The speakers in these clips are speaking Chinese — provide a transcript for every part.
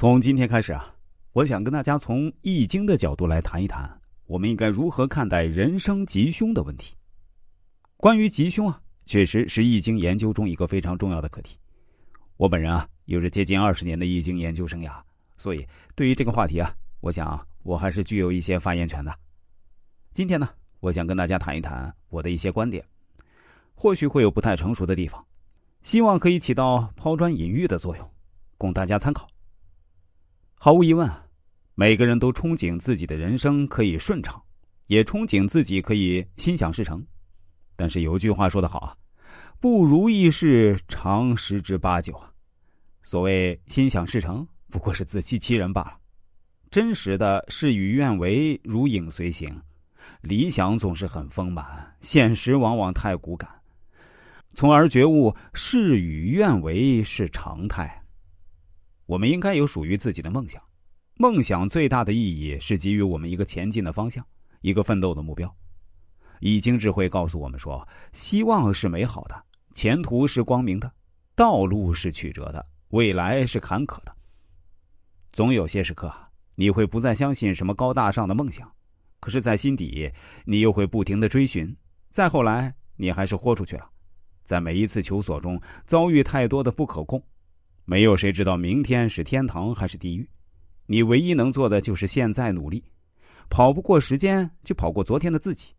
从今天开始啊，我想跟大家从《易经》的角度来谈一谈，我们应该如何看待人生吉凶的问题。关于吉凶啊，确实是《易经》研究中一个非常重要的课题。我本人啊，有着接近二十年的《易经》研究生涯，所以对于这个话题啊，我想我还是具有一些发言权的。今天呢，我想跟大家谈一谈我的一些观点，或许会有不太成熟的地方，希望可以起到抛砖引玉的作用，供大家参考。毫无疑问，每个人都憧憬自己的人生可以顺畅，也憧憬自己可以心想事成。但是有句话说得好啊，“不如意事常十之八九啊。”所谓心想事成，不过是自欺欺人罢了。真实的事与愿违，如影随形。理想总是很丰满，现实往往太骨感，从而觉悟事与愿违是常态。我们应该有属于自己的梦想，梦想最大的意义是给予我们一个前进的方向，一个奋斗的目标。易经智慧告诉我们说：希望是美好的，前途是光明的，道路是曲折的，未来是坎坷的。总有些时刻，你会不再相信什么高大上的梦想，可是，在心底，你又会不停的追寻。再后来，你还是豁出去了，在每一次求索中遭遇太多的不可控。没有谁知道明天是天堂还是地狱，你唯一能做的就是现在努力，跑不过时间就跑过昨天的自己。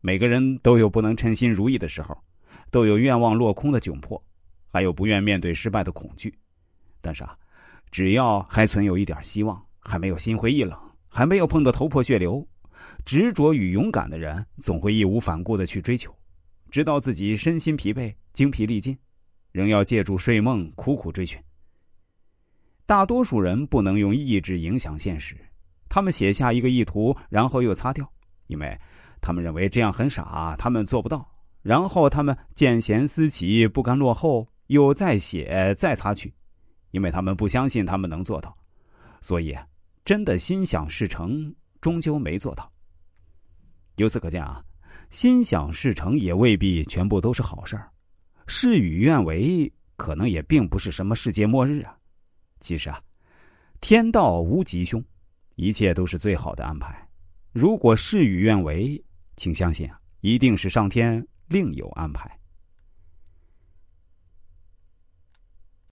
每个人都有不能称心如意的时候，都有愿望落空的窘迫，还有不愿面对失败的恐惧。但是啊，只要还存有一点希望，还没有心灰意冷，还没有碰得头破血流，执着与勇敢的人总会义无反顾的去追求，直到自己身心疲惫、精疲力尽。仍要借助睡梦苦苦追寻。大多数人不能用意志影响现实，他们写下一个意图，然后又擦掉，因为他们认为这样很傻，他们做不到。然后他们见贤思齐，不甘落后，又再写再擦去，因为他们不相信他们能做到。所以，真的心想事成，终究没做到。由此可见啊，心想事成也未必全部都是好事儿。事与愿违，可能也并不是什么世界末日啊。其实啊，天道无吉凶，一切都是最好的安排。如果事与愿违，请相信啊，一定是上天另有安排。